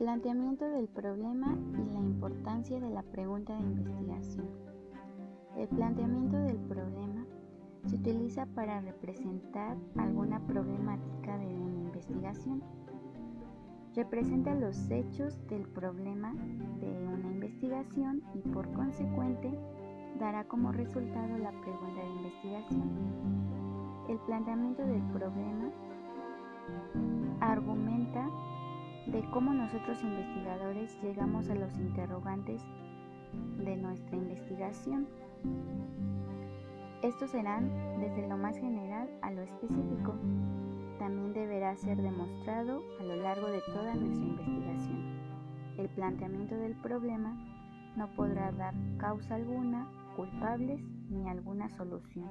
Planteamiento del problema y la importancia de la pregunta de investigación. El planteamiento del problema se utiliza para representar alguna problemática de una investigación. Representa los hechos del problema de una investigación y por consecuente dará como resultado la pregunta de investigación. El planteamiento del problema argumenta de cómo nosotros investigadores llegamos a los interrogantes de nuestra investigación. Estos serán desde lo más general a lo específico. También deberá ser demostrado a lo largo de toda nuestra investigación. El planteamiento del problema no podrá dar causa alguna, culpables ni alguna solución.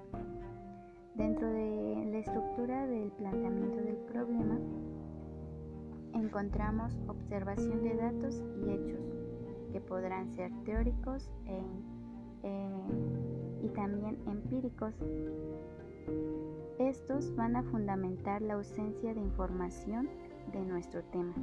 Dentro de la estructura del planteamiento del problema, encontramos observación de datos y hechos, que podrán ser teóricos e, eh, y también empíricos. Estos van a fundamentar la ausencia de información de nuestro tema.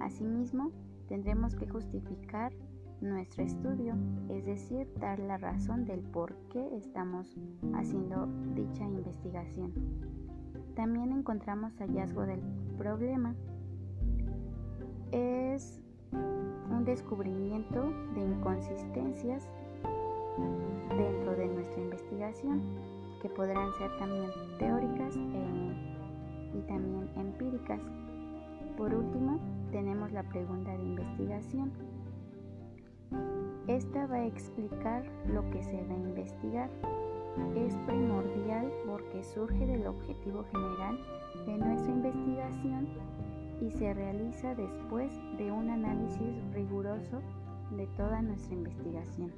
Asimismo, tendremos que justificar nuestro estudio, es decir, dar la razón del por qué estamos haciendo dicha investigación. También encontramos hallazgo del problema. Es un descubrimiento de inconsistencias dentro de nuestra investigación que podrán ser también teóricas e, y también empíricas. Por último, tenemos la pregunta de investigación esta va a explicar lo que se va a investigar. Es primordial porque surge del objetivo general de nuestra investigación y se realiza después de un análisis riguroso de toda nuestra investigación.